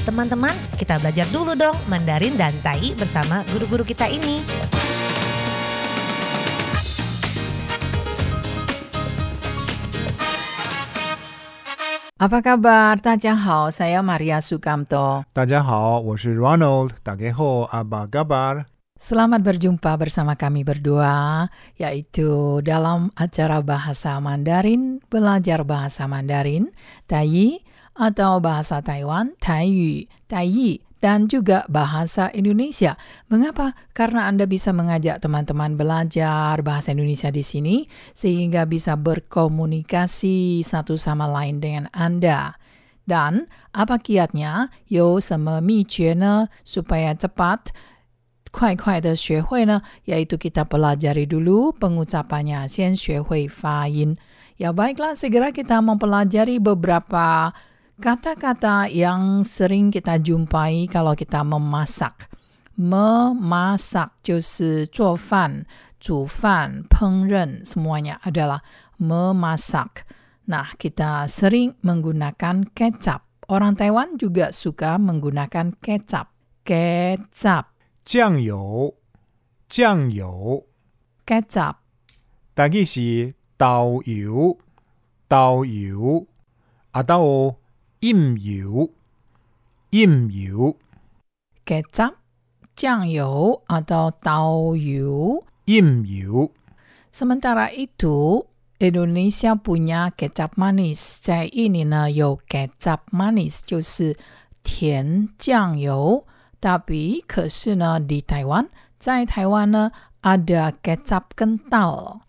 Teman-teman, kita belajar dulu dong Mandarin dan Tai bersama guru-guru kita ini. Apa kabar? Tajahau, saya Maria Sukamto. Tajahau, saya Ronald. Tageho, apa kabar? Selamat berjumpa bersama kami berdua, yaitu dalam acara bahasa Mandarin, belajar bahasa Mandarin, Tai atau bahasa Taiwan, Taiyu, Tai, dan juga bahasa Indonesia. Mengapa? Karena Anda bisa mengajak teman-teman belajar bahasa Indonesia di sini, sehingga bisa berkomunikasi satu sama lain dengan Anda. Dan apa kiatnya? Yo, sama mi supaya cepat 快快的学会呢，yaitu kita pelajari dulu pengucapannya, 先学会发音. Ya baiklah, segera kita mempelajari beberapa kata-kata yang sering kita jumpai kalau kita memasak. Memasak 就是做饭,煮饭,烹饪 semuanya adalah memasak. Nah, kita sering menggunakan kecap. Orang Taiwan juga suka menggunakan kecap. Kecap. 酱油，酱油， kecap, 大概是豆油，豆油， 啊到盐油，盐油， kecap, 酱油 atau tauyu. 盐油， Sementara itu, Indonesia punya kecap manis. 在印尼呢有 kecap manis，就是甜酱油。tapi 可是呢di Taiwan，在台湾呢 ada kecap kental.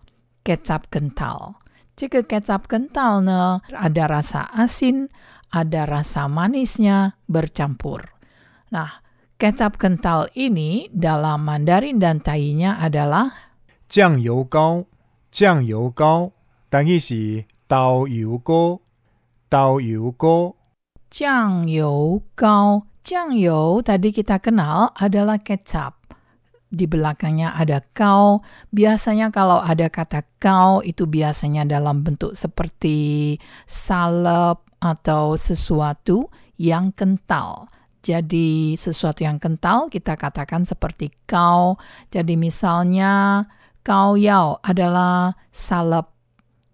Kecap kental. 这个 kecap kental 呢 ada rasa asin, ada rasa manisnya bercampur. Nah, kecap kental ini dalam Mandarin dan Tainya adalah 酱油膏，酱油膏，大概是豆油膏，豆油膏，酱油膏。酱油tadi kita kenal adalah kecap. di belakangnya ada kau. Biasanya kalau ada kata kau itu biasanya dalam bentuk seperti salep atau sesuatu yang kental. Jadi sesuatu yang kental kita katakan seperti kau. Jadi misalnya kau yao adalah salep.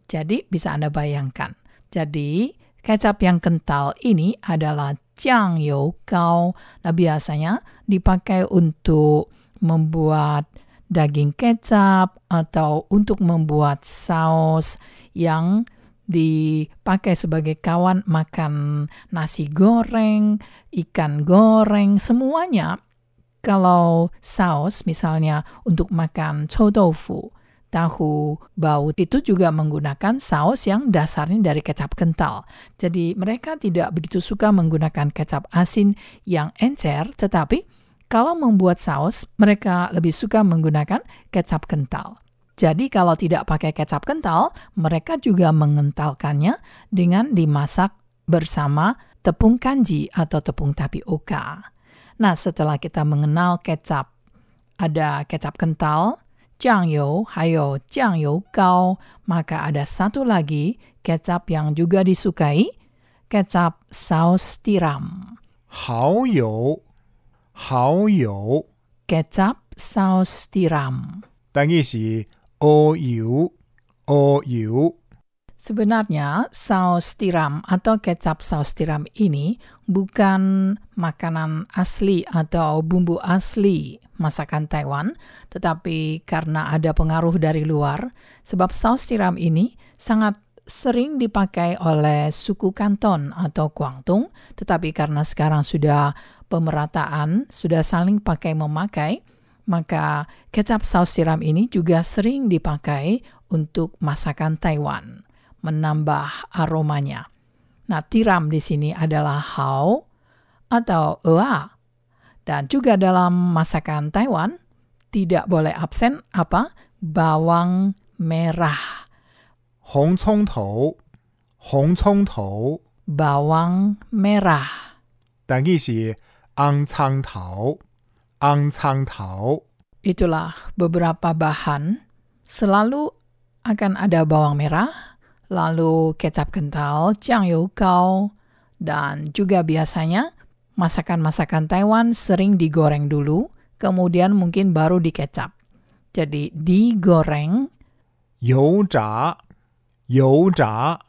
Jadi bisa Anda bayangkan. Jadi kecap yang kental ini adalah jiang you kau. Nah biasanya dipakai untuk membuat daging kecap atau untuk membuat saus yang dipakai sebagai kawan makan nasi goreng, ikan goreng, semuanya. Kalau saus misalnya untuk makan chou tofu, tahu bau itu juga menggunakan saus yang dasarnya dari kecap kental. Jadi mereka tidak begitu suka menggunakan kecap asin yang encer, tetapi kalau membuat saus, mereka lebih suka menggunakan kecap kental. Jadi kalau tidak pakai kecap kental, mereka juga mengentalkannya dengan dimasak bersama tepung kanji atau tepung tapioka. Nah, setelah kita mengenal kecap, ada kecap kental, jangyou, hayo jangyou kau, maka ada satu lagi kecap yang juga disukai, kecap saus tiram. 蚝油蚝油， Kecap saus tiram. 大概是乌油，乌油， Sebenarnya saus tiram atau kecap saus tiram ini bukan makanan asli atau bumbu asli masakan Taiwan, tetapi karena ada pengaruh dari luar, sebab saus tiram ini sangat sering dipakai oleh suku Kanton atau Guangdong, tetapi karena sekarang sudah pemerataan, sudah saling pakai memakai, maka kecap saus tiram ini juga sering dipakai untuk masakan Taiwan, menambah aromanya. Nah, tiram di sini adalah hao atau ea. Dan juga dalam masakan Taiwan tidak boleh absen apa? Bawang merah. 红葱头，红葱头， Bawang merah. 大概是红葱头，红葱头， Itulah beberapa bahan. Selalu akan ada bawang merah, lalu kecap kental, 酱油膏, dan juga biasanya masakan-masakan Taiwan sering digoreng dulu, kemudian mungkin baru dikecap. Jadi digoreng, 油炸， 油炸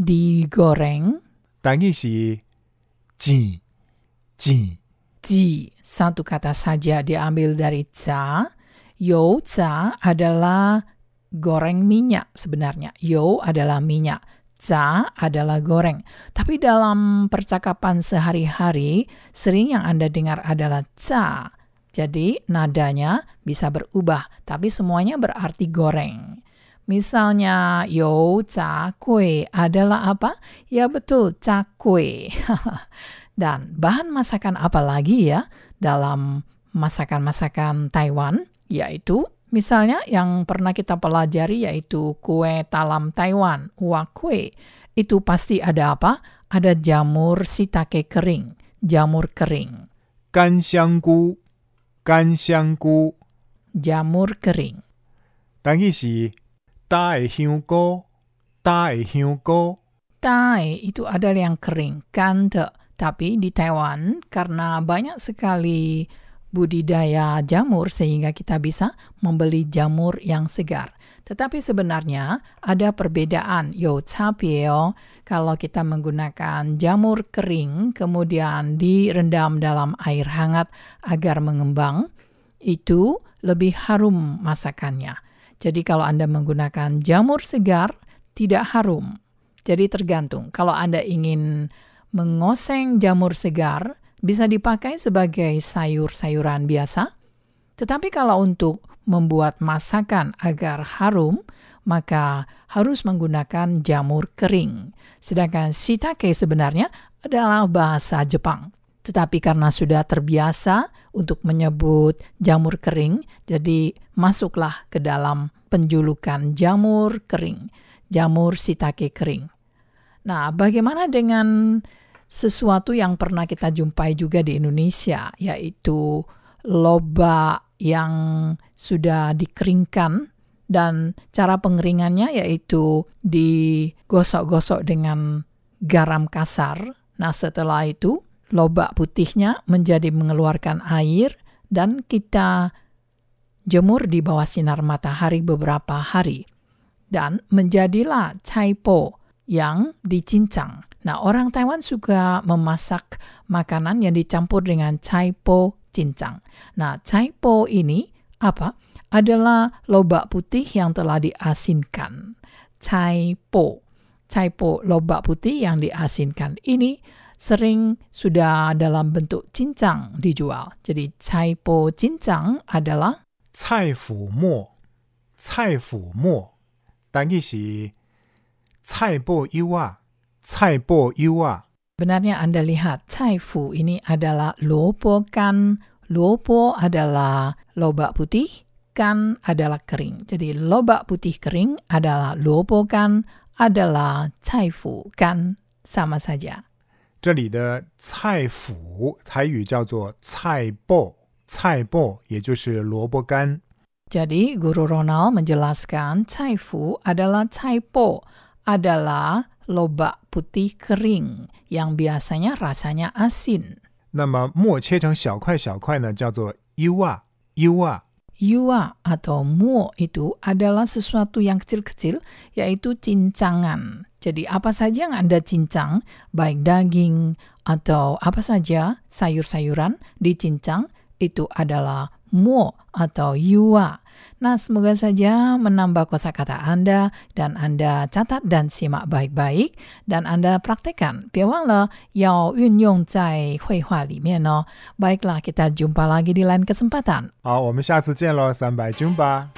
，digoreng. Kata saja diambil dari ca. You ca adalah goreng minyak sebenarnya. Yau adalah minyak. Ca adalah goreng. Tapi dalam percakapan sehari-hari, sering yang Anda dengar adalah ca. Jadi nadanya bisa berubah, tapi semuanya berarti goreng. Misalnya, yo ca kue adalah apa? Ya betul, ca kue. Dan bahan masakan apa lagi ya dalam masakan-masakan Taiwan? Yaitu misalnya yang pernah kita pelajari yaitu kue talam Taiwan, wa kue. Itu pasti ada apa? Ada jamur shiitake kering, jamur kering, 干香菇，干香菇， jamur kering. 等于是 Ta e hiungko, ta e. Tai itu ada yang kering, kan kante. Tapi di Taiwan, karena banyak sekali budidaya jamur sehingga kita bisa membeli jamur yang segar. Tetapi sebenarnya ada perbedaan, yo capieo, kalau kita menggunakan jamur kering kemudian direndam dalam air hangat agar mengembang, itu lebih harum masakannya. Jadi kalau Anda menggunakan jamur segar, tidak harum. Jadi tergantung. Kalau Anda ingin mengoseng jamur segar, bisa dipakai sebagai sayur-sayuran biasa. Tetapi kalau untuk membuat masakan agar harum, maka harus menggunakan jamur kering. Sedangkan shiitake sebenarnya adalah bahasa Jepang. Tetapi karena sudah terbiasa untuk menyebut jamur kering, jadi masuklah ke dalam penjulukan jamur kering, jamur shiitake kering. Nah, bagaimana dengan sesuatu yang pernah kita jumpai juga di Indonesia, yaitu lobak yang sudah dikeringkan dan cara pengeringannya yaitu digosok-gosok dengan garam kasar. Nah, setelah itu lobak putihnya menjadi mengeluarkan air dan kita jemur di bawah sinar matahari beberapa hari. Dan menjadilah caipo yang dicincang. Nah, orang Taiwan suka memasak makanan yang dicampur dengan caipo cincang. Nah, caipo ini apa? Adalah lobak putih yang telah diasinkan. Caipo. Caipo lobak putih yang diasinkan ini sering sudah dalam bentuk cincang dijual. Jadi cai po cincang adalah cai fu mo. Cai fu mo. Dan si cai po iwa. Cai po iwa. Benarnya Anda lihat cai fu ini adalah lopo kan. Lopo adalah lobak putih, kan adalah kering. Jadi lobak putih kering adalah lopo kan adalah cai fu kan sama saja. 这里的菜脯台语叫做菜脯，菜脯也就是萝卜干。Jadi Guru Ronald menjelaskan caifu adalah caipo, adalah lobak putih kering yang biasanya rasanya asin. 那么末切成小块小块呢，叫做优啊优啊。Yua atau muo itu adalah sesuatu yang kecil-kecil, yaitu cincangan. Jadi apa saja yang Anda cincang, baik daging atau apa saja sayur-sayuran dicincang, itu adalah muo atau yua. Nah, semoga saja menambah kosakata Anda dan Anda catat dan simak baik-baik dan Anda praktekkan. 别忘了要运用在绘画里面哦。Baiklah, kita jumpa lagi di lain kesempatan. 好，我们下次见喽，三百军吧。